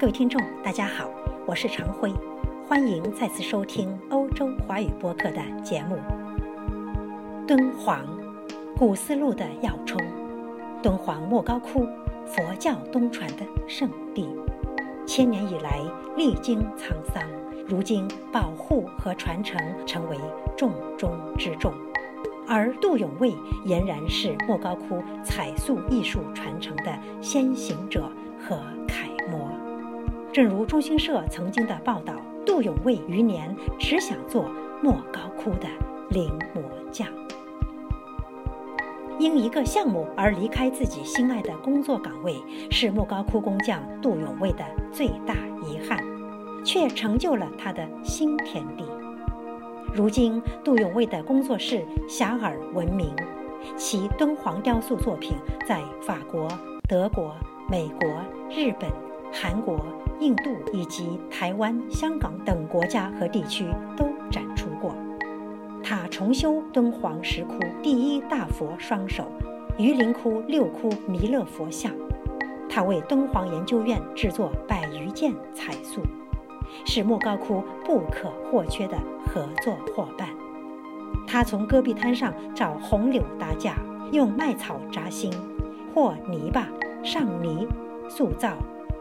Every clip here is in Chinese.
各位听众，大家好，我是常辉，欢迎再次收听欧洲华语播客的节目。敦煌，古丝路的要冲，敦煌莫高窟，佛教东传的圣地，千年以来历经沧桑，如今保护和传承成为重中之重。而杜永卫俨然是莫高窟彩塑艺术传承的先行者和楷。正如中新社曾经的报道，杜永卫余年只想做莫高窟的临摹匠。因一个项目而离开自己心爱的工作岗位，是莫高窟工匠杜永卫的最大遗憾，却成就了他的新天地。如今，杜永卫的工作室遐迩闻名，其敦煌雕塑作品在法国、德国、美国、日本、韩国、印度以及台湾、香港等国家和地区都展出过。他重修敦煌石窟第一大佛双手、榆林窟六窟弥勒佛像，他为敦煌研究院制作百余件彩塑。是莫高窟不可或缺的合作伙伴。他从戈壁滩上找红柳搭架，用麦草扎心，和泥巴、上泥、塑造、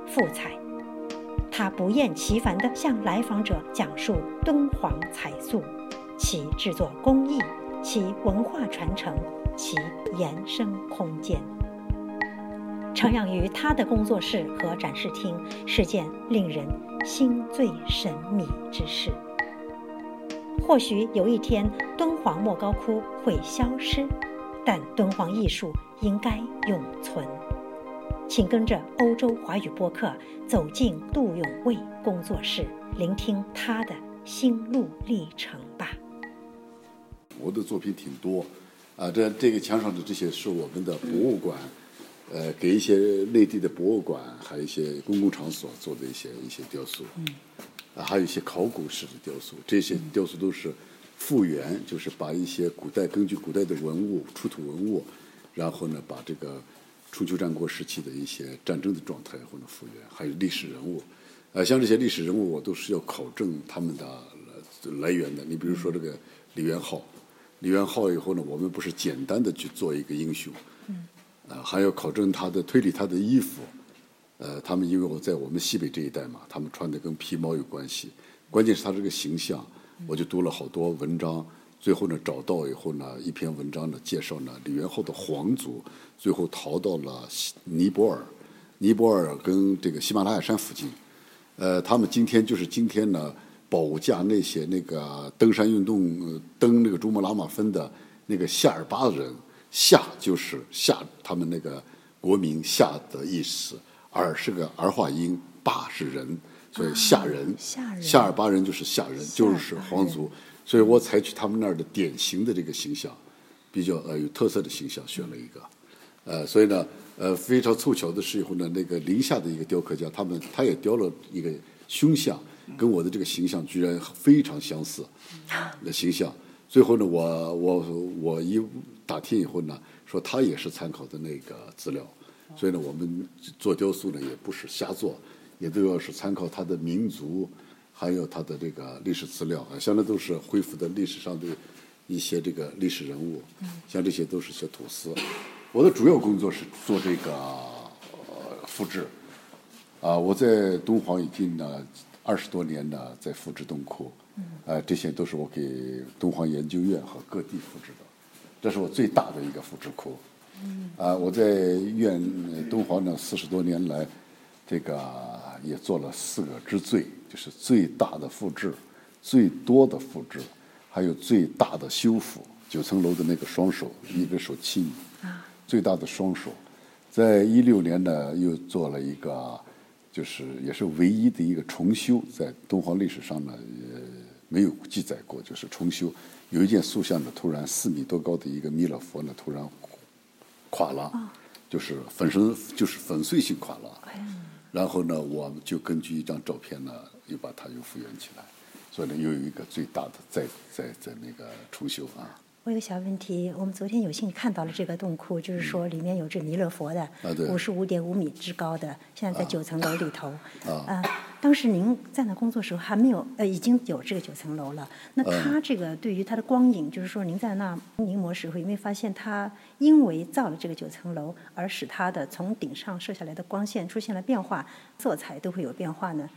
复彩。他不厌其烦地向来访者讲述敦煌彩塑，其制作工艺，其文化传承，其延伸空间。徜徉于他的工作室和展示厅是件令人心醉神迷之事。或许有一天，敦煌莫高窟会消失，但敦煌艺术应该永存。请跟着欧洲华语播客走进杜永卫工作室，聆听他的心路历程吧。我的作品挺多，啊，这这个墙上的这些是我们的博物馆。呃，给一些内地的博物馆，还有一些公共场所做的一些一些雕塑，啊，还有一些考古式的雕塑。这些雕塑都是复原，就是把一些古代根据古代的文物、出土文物，然后呢，把这个春秋战国时期的一些战争的状态或者复原，还有历史人物。呃，像这些历史人物，我都是要考证他们的来源的。你比如说这个李元昊，李元昊以后呢，我们不是简单的去做一个英雄。啊，还要考证他的推理，他的衣服，呃，他们因为我在我们西北这一带嘛，他们穿的跟皮毛有关系。关键是他这个形象，我就读了好多文章，最后呢找到以后呢，一篇文章呢介绍呢李元昊的皇族最后逃到了尼泊尔，尼泊尔跟这个喜马拉雅山附近，呃，他们今天就是今天呢保驾那些那个登山运动登那个珠穆朗玛峰的那个夏尔巴人。夏就是夏，他们那个国民夏的意思，尔是个儿化音，巴是人，所以夏人，夏尔巴人就是夏人，就是皇族，所以我采取他们那儿的典型的这个形象，比较呃有特色的形象选了一个，呃，所以呢，呃，非常凑巧的是以后呢，那个宁夏的一个雕刻家，他们他也雕了一个胸像，跟我的这个形象居然非常相似，的形象。最后呢，我我我一打听以后呢，说他也是参考的那个资料，所以呢，我们做雕塑呢也不是瞎做，也都要是参考他的民族，还有他的这个历史资料啊，像那都是恢复的历史上的一些这个历史人物，像这些都是些土司。我的主要工作是做这个复制，啊，我在敦煌已经呢二十多年呢在复制洞窟。呃，这些都是我给敦煌研究院和各地复制的，这是我最大的一个复制库。啊，我在院敦煌呢四十多年来，这个也做了四个之最，就是最大的复制、最多的复制，还有最大的修复。九层楼的那个双手，一个手七米，最大的双手，在一六年呢又做了一个，就是也是唯一的一个重修，在敦煌历史上呢也。没有记载过，就是重修，有一件塑像呢，突然四米多高的一个弥勒佛呢，突然垮了，就是粉身，就是粉碎性垮了。然后呢，我们就根据一张照片呢，又把它又复原起来，所以呢，又有一个最大的在在在那个重修啊。我有个小问题，我们昨天有幸看到了这个洞窟，就是说里面有这弥勒佛的，五十五点五米之高的，现在在九层楼里头。啊，当时您在那工作时候还没有，呃，已经有这个九层楼了。那它这个对于它的光影，就是说您在那临摹时候，有没有发现它因为造了这个九层楼，而使它的从顶上射下来的光线出现了变化，色彩都会有变化呢？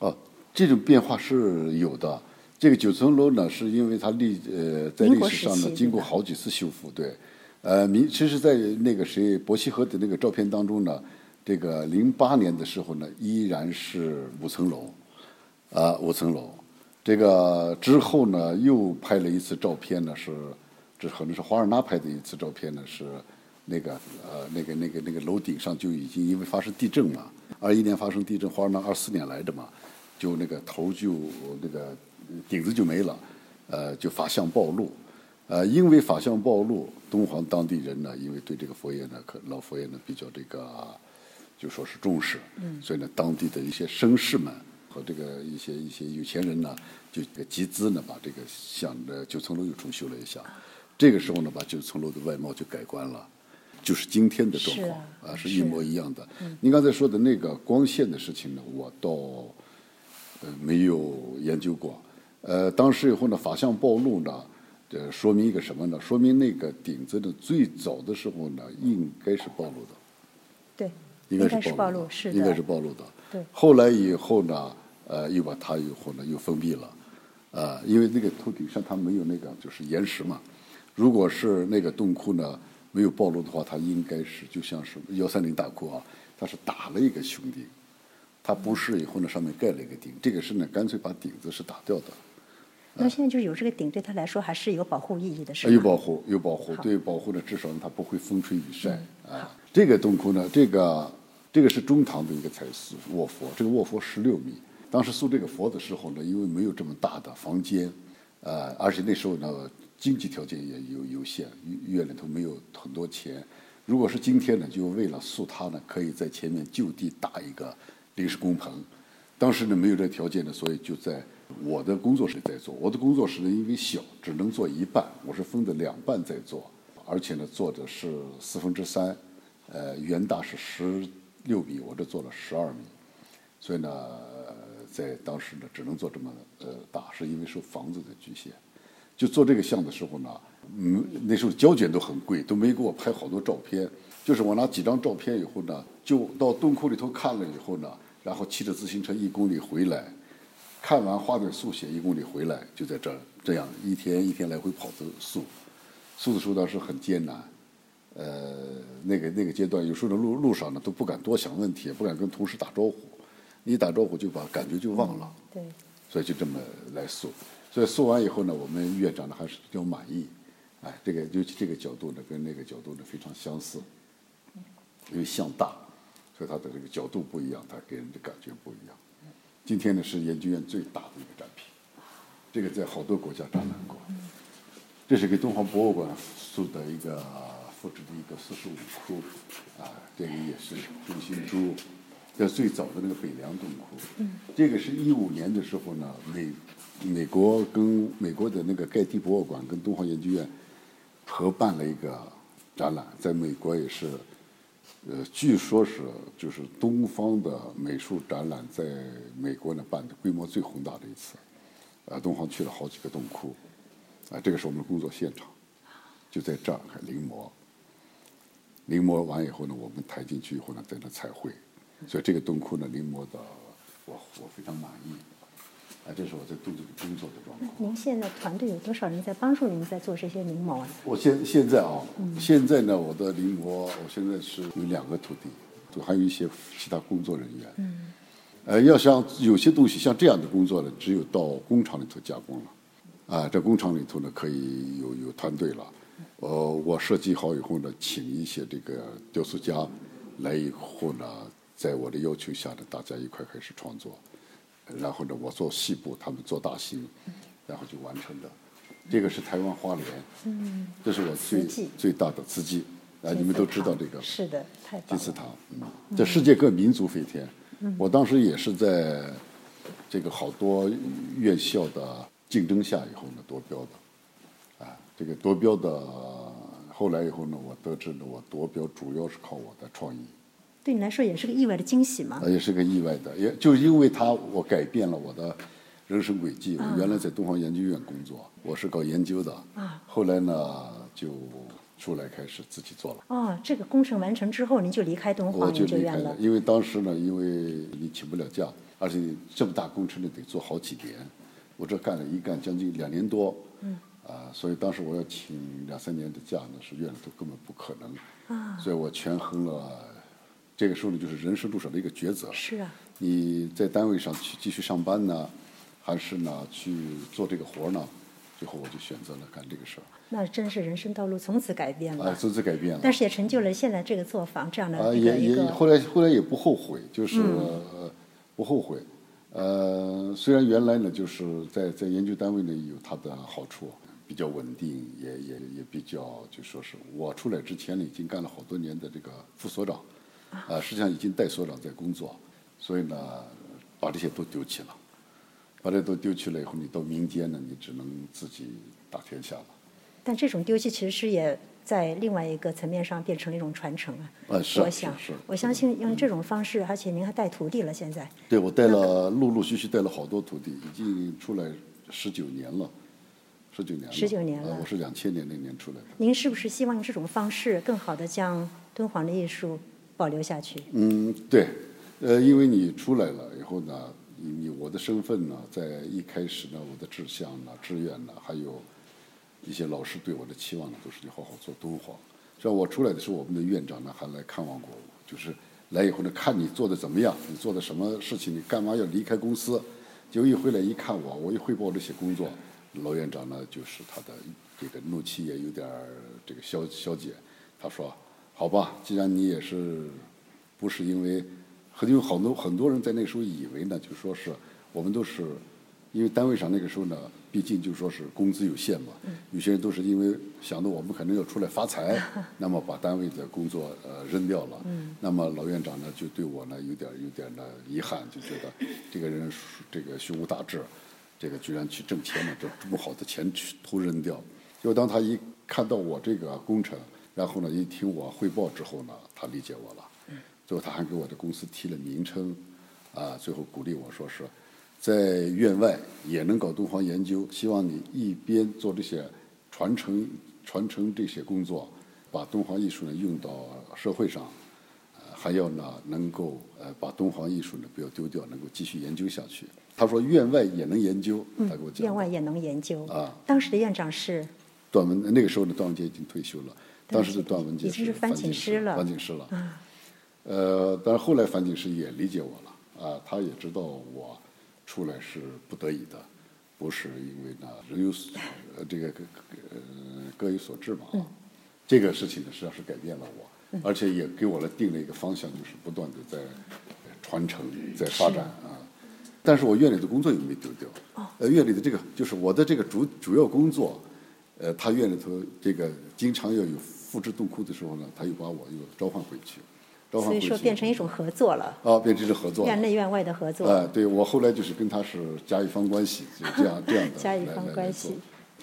哦，这种变化是有的。这个九层楼呢，是因为它历呃在历史上呢经过好几次修复，对，呃，明其实，在那个谁伯希和的那个照片当中呢，这个零八年的时候呢，依然是五层楼，啊，五层楼，这个之后呢，又拍了一次照片呢，是这可能是华尔纳拍的一次照片呢，是那个呃那个那个那个楼顶上就已经因为发生地震嘛，二一年发生地震，华尔纳二四年来的嘛，就那个头就那个。顶子就没了，呃，就法相暴露，呃，因为法相暴露，敦煌当地人呢，因为对这个佛爷呢，可老佛爷呢比较这个，就说是重视，嗯。所以呢，当地的一些绅士们和这个一些一些有钱人呢，就集资呢，把这个像的九层楼又重修了一下，这个时候呢，把九层楼的外貌就改观了，就是今天的状况啊，是一模一样的。您刚才说的那个光线的事情呢，我倒呃没有研究过。呃，当时以后呢，法相暴露呢，这说明一个什么呢？说明那个顶子的，最早的时候呢，应该是暴露的。对，应该是暴露，是应该是暴露的。对。后来以后呢，呃，又把它以后呢又封闭了，呃，因为那个头顶上它没有那个就是岩石嘛。如果是那个洞窟呢没有暴露的话，它应该是就像是幺三零大窟啊，它是打了一个穹顶，它不是以后呢上面盖了一个顶，这个是呢干脆把顶子是打掉的。那现在就是有这个顶，对他来说还是有保护意义的，是吧？有保护，有保护，对保护呢，至少呢它不会风吹雨晒啊。这个洞窟呢，这个这个是中堂的一个彩塑卧佛，这个卧佛十六米。当时塑这个佛的时候呢，因为没有这么大的房间，呃，而且那时候呢经济条件也有有限，院里头没有很多钱。如果是今天呢，就为了塑它呢，可以在前面就地打一个临时工棚。当时呢没有这条件呢，所以就在。我的工作室在做，我的工作室呢因为小，只能做一半，我是分的两半在做，而且呢做的是四分之三，呃，原大是十六米，我这做了十二米，所以呢，在当时呢只能做这么呃大，是因为受房子的局限。就做这个像的时候呢，嗯，那时候胶卷都很贵，都没给我拍好多照片，就是我拿几张照片以后呢，就到洞窟里头看了以后呢，然后骑着自行车一公里回来。看完花点速写一公里回来，就在这儿这样一天一天来回跑的速，速的时候倒是很艰难，呃，那个那个阶段有时候的路路上呢都不敢多想问题，也不敢跟同事打招呼，一打招呼就把感觉就忘了，对，所以就这么来速，所以速完以后呢，我们院长呢还是比较满意，哎，这个尤其这个角度呢跟那个角度呢非常相似，因为像大，所以它的这个角度不一样，它给人的感觉不一样。今天呢是研究院最大的一个展品，这个在好多国家展览过。这是给敦煌博物馆塑的一个复制的一个四十五窟，啊，这个也是中心珠，在最早的那个北凉洞窟。这个是一五年的时候呢，美美国跟美国的那个盖蒂博物馆跟敦煌研究院合办了一个展览，在美国也是。呃，据说是就是东方的美术展览在美国呢办的规模最宏大的一次，呃，东方去了好几个洞窟，啊，这个是我们的工作现场，就在这儿还临摹，临摹完以后呢，我们抬进去以后呢，在那彩绘，所以这个洞窟呢临摹的我我非常满意。啊，这是我在做这个工作的状况。您现在团队有多少人在帮助您在做这些临摹啊？我现现在啊，现在呢，我的临摹，我现在是有两个徒弟，就还有一些其他工作人员。嗯。呃，要像有些东西像这样的工作呢，只有到工厂里头加工了。啊，这工厂里头呢，可以有有团队了。呃，我设计好以后呢，请一些这个雕塑家来以后呢，在我的要求下呢，大家一块开始创作。然后呢，我做细部，他们做大型，然后就完成的。这个是台湾花莲，嗯，这是我最最大的资金，啊，你们都知道这个。是的，太金字塔，嗯，这世界各民族飞天。我当时也是在这个好多院校的竞争下以后呢夺标的，啊，这个夺标的，后来以后呢，我得知呢，我夺标主要是靠我的创意，对你来说也是个意外的惊喜吗？啊，也是个意外的，也就因为它，我改变了我的人生轨迹。我原来在东方研究院工作，我是搞研究的，啊，后来呢就出来开始自己做了。哦，这个工程完成之后，您就离开东方我就离开研究院了，。了因为当时呢，因为你请不了假，而且这么大工程呢得做好几年，我这干了一干将近两年多，嗯，啊，所以当时我要请两三年的假呢，是院里头根本不可能，啊，所以我权衡了，这个时候呢就是人生路上的一个抉择，是啊，你在单位上去继续上班呢，还是呢去做这个活儿呢？最后我就选择了干这个事儿，那真是人生道路从此改变了。啊，从此改变了。但是也成就了现在这个作坊这样的啊，一个也也后来后来也不后悔，就是、嗯呃不后悔。呃，虽然原来呢，就是在在研究单位呢有它的好处，比较稳定，也也也比较就说是我出来之前呢，已经干了好多年的这个副所长，啊、实际上已经带所长在工作，所以呢，把这些都丢弃了，把这都丢弃了以后，你到民间呢，你只能自己打天下了。但这种丢弃其实也在另外一个层面上变成了一种传承啊。啊是啊我想，是是我相信用这种方式，而且您还带徒弟了，现在对，我带了陆陆续续带了好多徒弟，已经出来十九年了，十九年了。十九年了呃我是两千年那年出来的。您是不是希望用这种方式更好的将敦煌的艺术保留下去？嗯，对，呃，因为你出来了以后呢，你你我的身份呢，在一开始呢，我的志向呢、志愿呢，还有一些老师对我的期望呢，都是你好好做敦煌。像我出来的时候，我们的院长呢还来看望过我，就是来以后呢，看你做的怎么样，你做的什么事情，你干嘛要离开公司？结果一回来一看我，我一汇报这些工作，老院长呢就是他的这个怒气也有点儿这个消消解，他说：“好吧，既然你也是不是因为，很有很多很多人在那时候以为呢，就说是我们都是因为单位上那个时候呢，毕竟就说是工资有限嘛，有些人都是因为想到我们可能要出来发财，那么把单位的工作呃扔掉了。那么老院长呢就对我呢有点有点的遗憾，就觉得这个人这个胸无大志，这个居然去挣钱了，这这么好的钱去都扔掉。结果当他一看到我这个工程，然后呢一听我汇报之后呢，他理解我了。最后他还给我的公司提了名称，啊，最后鼓励我说是，在院外也能搞敦煌研究，希望你一边做这些传承传承这些工作，把敦煌艺术呢用到社会上，呃，还要呢能够呃把敦煌艺术呢不要丢掉，能够继续研究下去。他说院外也能研究，他给我讲的。院外也能研究。啊当时的院长是段文那个时候呢，段文杰已经退休了，当时的段文杰是樊樊锦诗了樊锦诗了。呃，但是后来樊锦诗也理解我了啊，他也知道我出来是不得已的，不是因为呢人有所呃这个呃各有所志嘛啊。这个事情呢，实际上是改变了我，而且也给我了定了一个方向，就是不断的在传承、在发展啊。但是我院里的工作也没丢掉。呃，院里的这个就是我的这个主主要工作，呃，他院里头这个经常要有复制洞窟的时候呢，他又把我又召唤回去，召唤回去。所以说变成一种合作了，啊，变成是合作了。院内院外的合作。啊，对我后来就是跟他是甲乙方关系，就这样这样的甲乙来来方关系。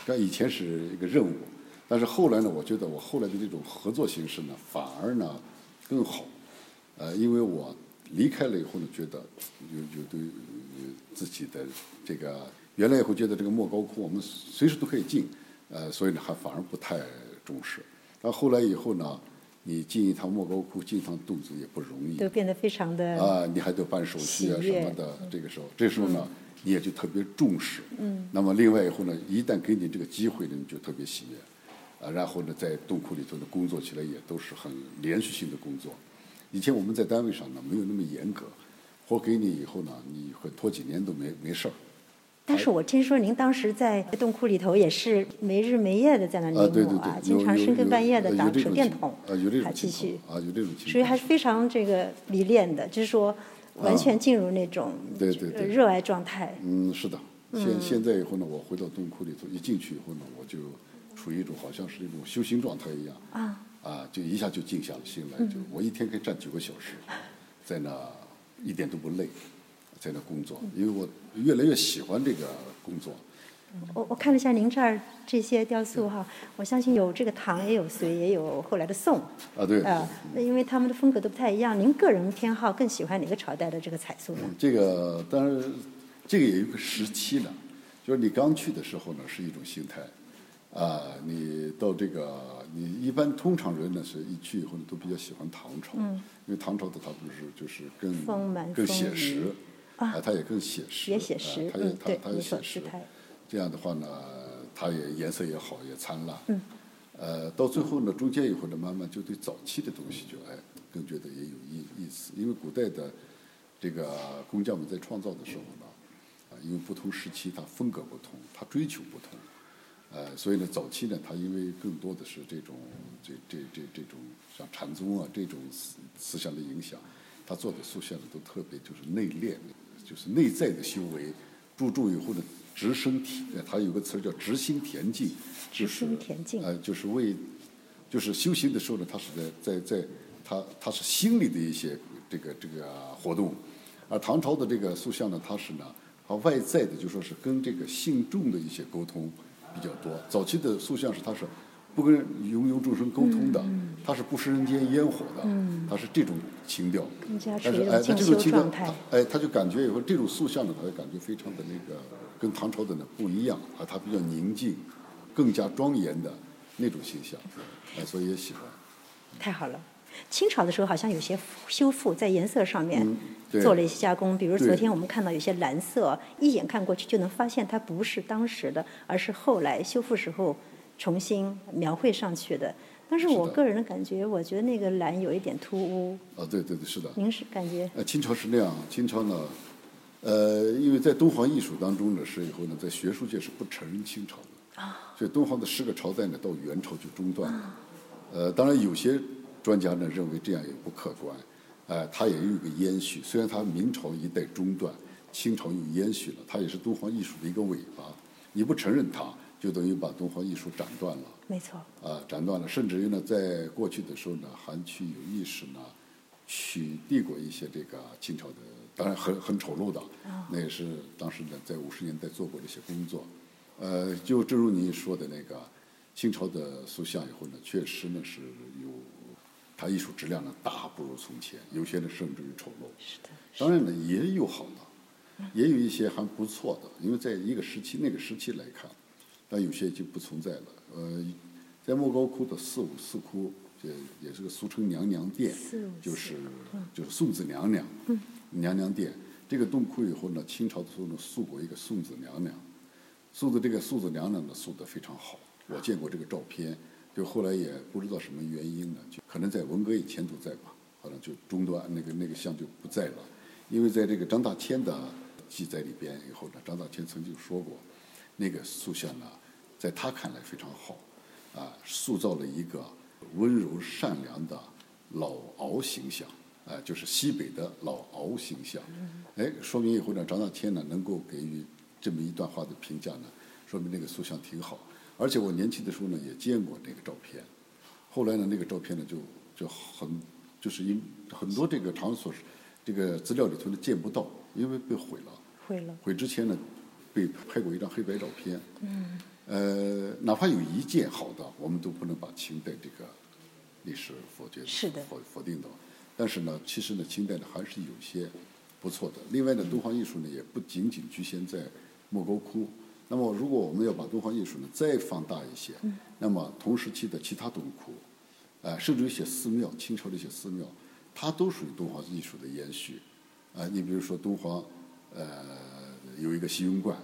但以前是一个任务，但是后来呢，我觉得我后来的这种合作形式呢，反而呢更好。呃，因为我离开了以后呢，觉得有有对自己的这个原来也会觉得这个莫高窟我们随时都可以进，呃，所以呢还反而不太重视。然后后来以后呢，你进一趟莫高窟，进一趟洞子也不容易。都变得非常的啊，你还得办手续啊什么的。这个时候，这时候呢，你也就特别重视。嗯。那么另外以后呢，一旦给你这个机会呢，你就特别喜悦。啊，然后呢，在洞窟里头呢，工作起来也都是很连续性的工作。以前我们在单位上呢，没有那么严格，活给你以后呢，你会拖几年都没没事儿。但是我听说您当时在洞窟里头也是没日没夜的在那啊，临摹啊，经常深更半夜的打手电筒，啊，有这种情续，况啊，有这种情况。所以还是非常这个迷恋的，就是说完全进入那种对对对呃热爱状态。嗯，是的。现现在以后呢，我回到洞窟里头，一进去以后呢，我就处于一种好像是一种修行状态一样。啊。啊，就一下就静下了心来，就我一天可以站九个小时，在那一点都不累，在那工作，因为我越来越喜欢这个工作。我我看了一下您这儿这些雕塑哈，我相信有这个唐，也有隋，也有后来的宋。啊，对。啊，那因为他们的风格都不太一样，您个人偏好更喜欢哪个朝代的这个彩塑呢？这个当然，这个也有个时期呢，就是你刚去的时候呢是一种心态，啊，你到这个你一般通常人呢是一去以后呢都比较喜欢唐朝，嗯，因为唐朝的它不是就是更丰满更写丰实，啊。它也更写实，也写实啊它也它它也写实这样的话呢，它也颜色也好，也灿烂，嗯，呃，到最后呢，中间以后呢，慢慢就对早期的东西就哎更觉得也有意意思，因为古代的这个工匠们在创造的时候呢，啊，因为不同时期它风格不同，它追求不同，呃，所以呢，早期呢，他因为更多的是这种这这这这种像禅宗啊这种思思想的影响，他做的塑像呢都特别就是内敛，就是内在的修为，注重以后呢直升体，呃它有个词儿叫直心田径，就直是心田径呃，就是为就是修行的时候呢，他是在在在他他是心理的一些这个这个活动，而唐朝的这个塑像呢，它是呢，它外在的就说是跟这个信众的一些沟通比较多。早期的塑像是它是不跟芸芸众生沟通的，它是不食人间烟火的，它是这种情调。但是哎，这种情调。哎，他就感觉以后这种塑像呢，他就感觉非常的那个跟唐朝的呢不一样啊，他比较宁静，更加庄严的那种形象，哎，所以也喜欢。太好了。清朝的时候好像有些修复在颜色上面做了一些加工，比如昨天我们看到有些蓝色，一眼看过去就能发现它不是当时的，而是后来修复时候重新描绘上去的。但是我个人的感觉，我觉得那个蓝有一点突兀。啊，对对对，是的。您是感觉呃，清朝是那样，清朝呢，呃，因为在敦煌艺术当中呢，是以后呢，在学术界是不承认清朝的，啊所以敦煌的十个朝代呢，到元朝就中断了。呃，当然有些专家呢认为这样也不客观，呃，它也有一个延续，虽然它明朝一代中断，清朝又延续了，它也是敦煌艺术的一个尾巴，你不承认它，就等于把敦煌艺术斩断了。没错，啊，斩断了，甚至于呢，在过去的时候呢，还去有意识呢，取缔过一些这个清朝的，当然很很丑陋的，那也是当时呢在五十年代做过的一些工作。呃，就正如您说的那个，清朝的塑像以后呢，确实呢是有，它艺术质量呢大不如从前，有些呢甚至于丑陋。是的，当然呢，也有好的，也有一些还不错的，因为在一个时期那个时期来看，但有些已经不存在了。呃，在莫高窟的四五四窟，也也是个俗称娘娘殿就是就是送子娘娘，娘娘殿。这个洞窟以后呢，清朝的时候呢，塑过一个送子娘娘，塑的这个送子娘娘呢，塑的非常好。我见过这个照片，就后来也不知道什么原因呢，就可能在文革以前都在吧，好像就中断那个那个像就不在了，因为在这个张大千的记载里边以后呢，张大千曾经说过，那个塑像呢，在他看来非常好，啊，塑造了一个温柔善良的老敖形象，啊，就是西北的老敖形象，哎，说明以后呢，张大千呢能够给予这么一段话的评价呢，说明那个塑像挺好。而且我年轻的时候呢，也见过那个照片，后来呢，那个照片呢就就很就是因很多这个场所这个资料里头呢见不到，因为被毁了。毁了。毁之前呢，被拍过一张黑白照片。嗯。呃，哪怕有一件好的，我们都不能把清代这个历史否决是的否否定的。但是呢，其实呢，清代呢还是有些不错的。另外呢，敦煌艺术呢也不仅仅局限在莫高窟。那么，如果我们要把敦煌艺术呢再放大一些，那么同时期的其他洞窟，呃，甚至一些寺庙，清朝的一些寺庙，它都属于敦煌艺术的延续。啊、你比如说敦煌，呃，有一个西云观，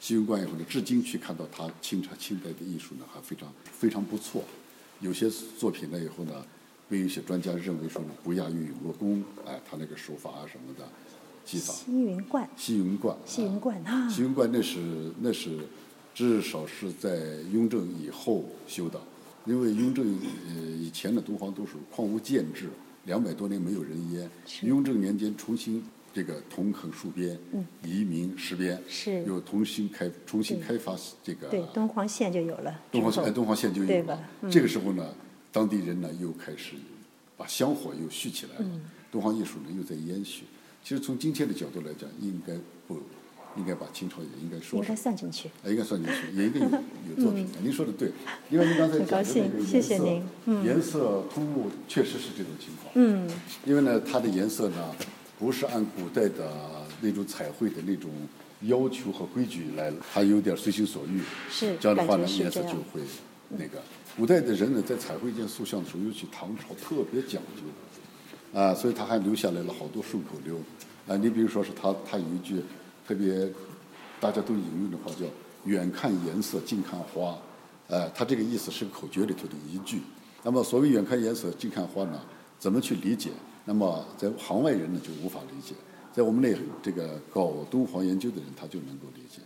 西云观以后呢，至今去看到他清朝清代的艺术呢，还非常非常不错。有些作品呢以后呢，被一些专家认为说呢不亚于永乐宫，哎、他那个手法啊什么的技法。西云观，西云观，西云观啊。西云观那是那是至少是在雍正以后修的，因为雍正呃以前的东方都是矿物建制，两百多年没有人烟，雍正年间重新这个同垦戍边，移民实边，嗯是又重新开重新开发这个对，东黄县就有了。之后东方哎东方县就有了对吧。嗯这个时候呢，当地人呢又开始把香火又续起来了，嗯东方艺术呢又在延续。其实从今天的角度来讲，应该不应该把清朝也应该说应该，算进去。啊应该算进去，也应该有有作品。您说的对，因为您刚才讲的那个兴谢谢颜色您嗯颜色突兀确实是这种情况。嗯，因为呢，它的颜色呢，不是按古代的那种彩绘的那种要求和规矩来，它有点随心所欲。是这样的话呢，颜色就会那个。古代的人呢，在彩绘一件塑像的时候，尤其唐朝特别讲究，啊，所以他还留下来了好多顺口溜。啊，你比如说是他，他有一句特别大家都引用的话叫“远看颜色，近看花”，呃，他这个意思是口诀里头的一句。那么所谓“远看颜色，近看花”呢，怎么去理解？那么在行外人呢就无法理解，在我们那这个搞敦煌研究的人他就能够理解。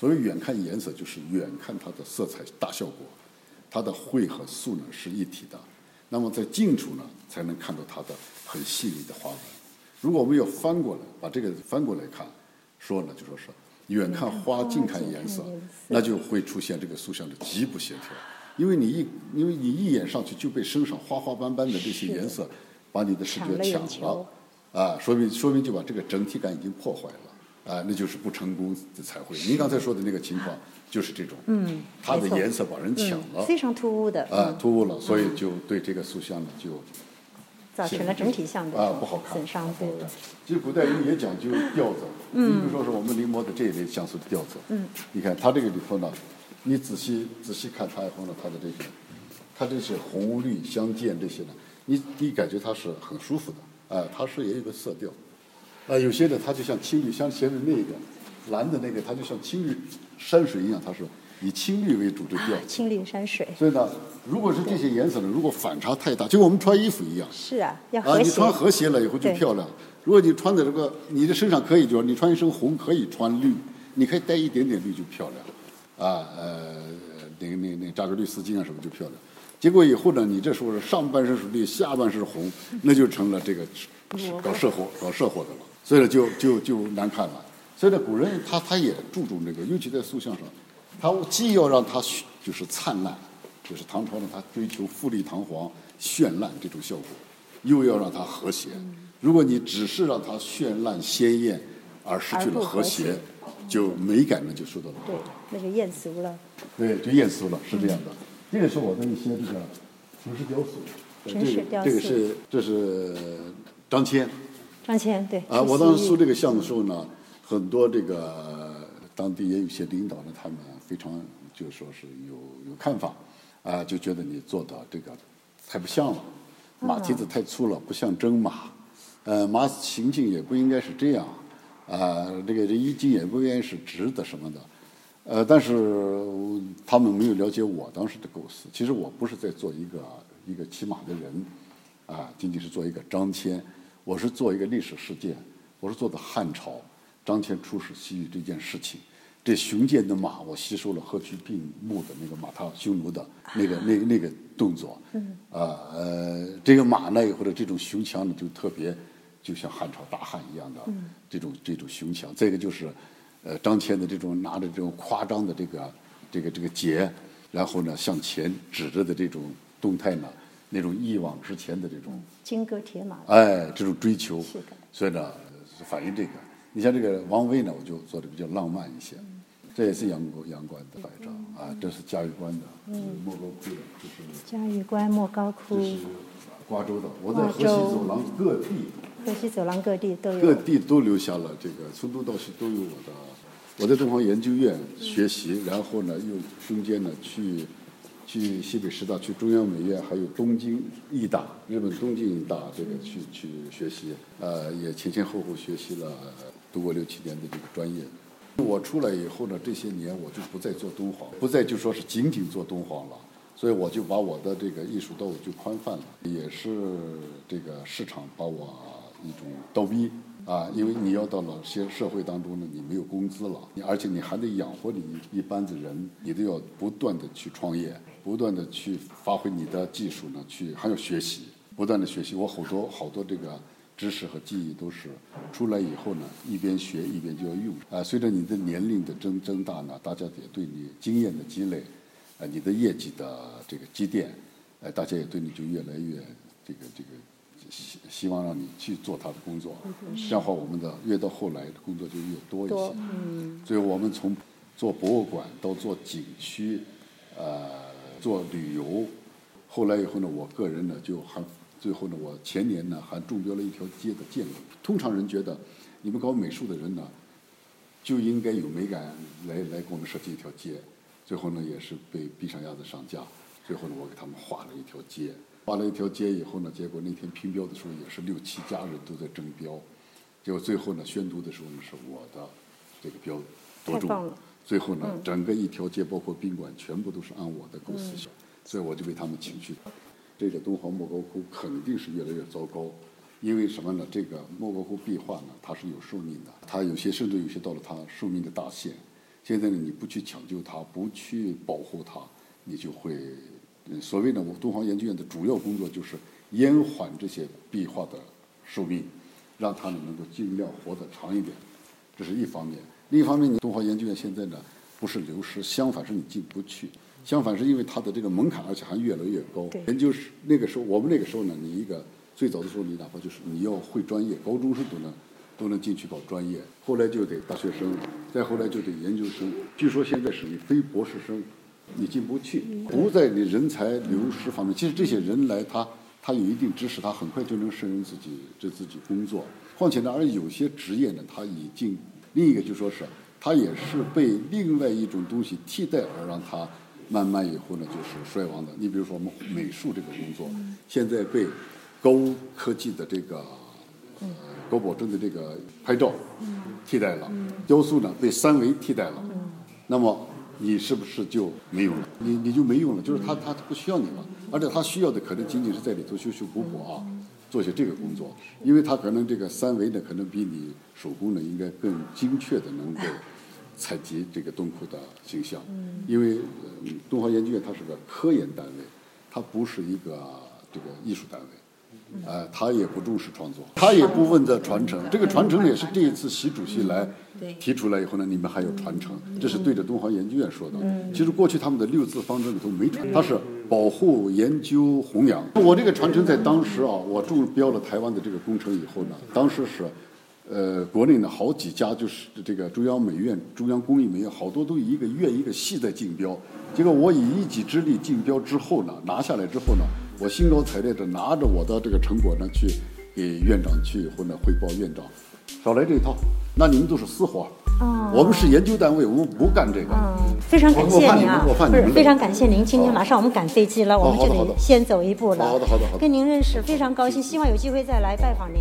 所谓远看颜色，就是远看它的色彩大效果，它的绘和素呢是一体的。那么在近处呢，才能看到它的很细腻的花纹。如果我们要翻过来，把这个翻过来看，说呢就说是远看花，近看颜色，那就会出现这个塑像的极不协调。因为你一因为你一眼上去就被身上花花斑斑的这些颜色把你的视觉抢了。啊，说明说明就把这个整体感已经破坏了，啊，那就是不成功的彩绘。您刚才说的那个情况就是这种，嗯它的颜色把人抢了，非常突兀的，啊，嗯。突兀了，所以就对这个塑像呢就造成了整体上的啊不好看损伤。对，其实古代人也讲究调子，嗯，你比如说是我们临摹的这一类像素的调子，嗯，你看它这个里头呢，你仔细仔细看它以后呢，它的这个，它这些红绿相间这些呢，你你感觉它是很舒服的，啊、它是也有个色调，啊、有些的它就像青绿，像前面那个蓝的那个，它就像青绿山水一样，它是以青绿为主的调子。青绿山水所以呢，如果是这些颜色呢，如果反差太大，就跟我们穿衣服一样，是啊，要啊，和谐。你穿和谐了以后就漂亮。如果你穿的这个，你的身上可以就是你穿一身红，可以穿绿，你可以带一点点绿就漂亮，啊呃，那个那个那个扎个绿丝巾啊什么就漂亮。结果以后呢，你这时候是上半身是绿，下半身是红，那就成了这个搞社火搞社火的了，所以呢就就就难看了。所以呢，古人他他也注重这个，尤其在塑像上，他既要让它就是灿烂，就是唐朝呢，他追求富丽堂皇、绚烂这种效果，又要让它和谐。如果你只是让它绚烂鲜艳，而失去了和谐，就美感呢就受到了对，那就艳俗了。对，就艳俗了，是这样的。这个是我的一些这个城市雕塑，呃城市雕塑这个这个是这是张骞张骞对啊。我当时塑这个像的时候呢，很多这个当地也有些领导呢，他们非常就说是有有看法啊，就觉得你做的这个太不像了，马蹄子太粗了，不像真马，呃，马行径也不应该是这样啊，这个这衣襟也不应该是直的什么的。呃，但是呃他们没有了解我当时的构思。其实我不是在做一个一个骑马的人，啊，仅仅是做一个张骞，我是做一个历史事件，我是做的汉朝张骞出使西域这件事情。这雄健的马，我吸收了霍去病墓的那个马踏匈奴的那个那个那个动作，嗯，啊呃，这个马呢或者这种雄强呢，就特别就像汉朝大汉一样的这种这种雄强。再一个就是。呃，张骞的这种拿着这种夸张的这个这个这个节，然后呢向前指着的这种动态呢，那种一往直前的这种，金戈铁马。哎，这种追求是的，所以呢反映这个。你像这个王维呢，我就做的比较浪漫一些，这也是阳关阳关的摆照啊，这是嘉峪关的，莫高窟的，这是嘉峪关莫高窟这，是瓜州的。我在河西走廊各地河西走廊各地都有。各地都留下了这个，从东到西都有我的。我在东方研究院学习，然后呢，又中间呢去去西北师大、去中央美院，还有东京艺大、日本东京艺大这个去去学习，呃，也前前后后学习了，读过六七年的这个专业。我出来以后呢，这些年我就不再做敦煌，不再就说是仅仅做敦煌了，所以我就把我的这个艺术道路就宽泛了，也是这个市场把我一种倒逼啊，因为你要到了些社会当中呢，你没有工资了，你而且你还得养活你一班子人，你都要不断的去创业，不断的去发挥你的技术呢，去还要学习，不断的学习。我好多好多这个知识和技艺都是出来以后呢，一边学一边就要用。啊，随着你的年龄的增增大呢，大家也对你经验的积累，啊，你的业绩的这个积淀，呃，大家也对你就越来越这个这个希希望让你去做他的工作，这样的话我们的越到后来的工作就越多一多些。所以我们从做博物馆到做景区，呃，做旅游，后来以后呢，我个人呢就还最后呢，我前年呢还中标了一条街的建筑。通常人觉得，你们搞美术的人呢，就应该有美感来来给我们设计一条街。最后呢，也是被逼上鸭子上架。最后呢，我给他们画了一条街，画了一条街以后呢，结果那天评标的时候也是六七家人都在争标，结果最后呢，宣读的时候呢，是我的这个标夺中太棒了。最后呢，整个一条街包括宾馆全部都是按我的构思写，所以我就被他们请去。这个敦煌莫高窟肯定是越来越糟糕，因为什么呢？这个莫高窟壁画呢，它是有寿命的，它有些甚至有些到了它寿命的大限。现在呢，你不去抢救它，不去保护它，你就会，嗯所谓呢，我敦煌研究院的主要工作就是延缓这些壁画的寿命，让它呢能够尽量活得长一点。这是一方面。另一方面，你敦煌研究院现在呢不是流失，相反是你进不去。相反是因为它的这个门槛，而且还越来越高对。研究是那个时候，我们那个时候呢，你一个最早的时候，你哪怕就是你要会专业，高中生都能都能进去搞专业。后来就得大学生，再后来就得研究生。据说现在是你非博士生，你进不去，不在你人才流失方面。其实这些人来，他他有一定知识，他很快就能胜任自己这自己工作。况且呢，而有些职业呢，他已经另一个就说是，他也是被另外一种东西替代而让他慢慢以后呢就是衰亡的。你比如说我们美术这个工作，现在被高科技的这个呃高保真的这个拍照替代了，雕塑呢被三维替代了，那么你是不是就没用了？你你就没用了，就是他他不需要你了，而且他需要的可能仅仅是在里头修修补补啊，做些这个工作，因为他可能这个三维呢，可能比你手工呢应该更精确的能够采集这个洞窟的形象，因为呃东华研究院它是个科研单位，它不是一个这个艺术单位。呃，他也不重视创作，他也不问责传承。这个传承也是这一次习主席来提出来以后呢，你们还有传承，这是对着东华研究院说的。其实过去他们的六字方针里头没传，他是保护、研究、弘扬。我这个传承在当时啊，我中标了台湾的这个工程以后呢，当时是。呃，国内呢好几家就是这个中央美院、中央工艺美院，好多都一个院一个系在竞标。结果我以一己之力竞标之后呢，拿下来之后呢，我兴高采烈的拿着我的这个成果呢去给院长去以后呢汇报院长，少来这一套，那你们都是私活，哦我们是研究单位，我们不干这个。嗯，非常感谢您啊不是非常感谢您。今天马上我们赶飞机了，我们就得先走一步了。好的好的好的跟您认识非常高兴，希望有机会再来拜访您。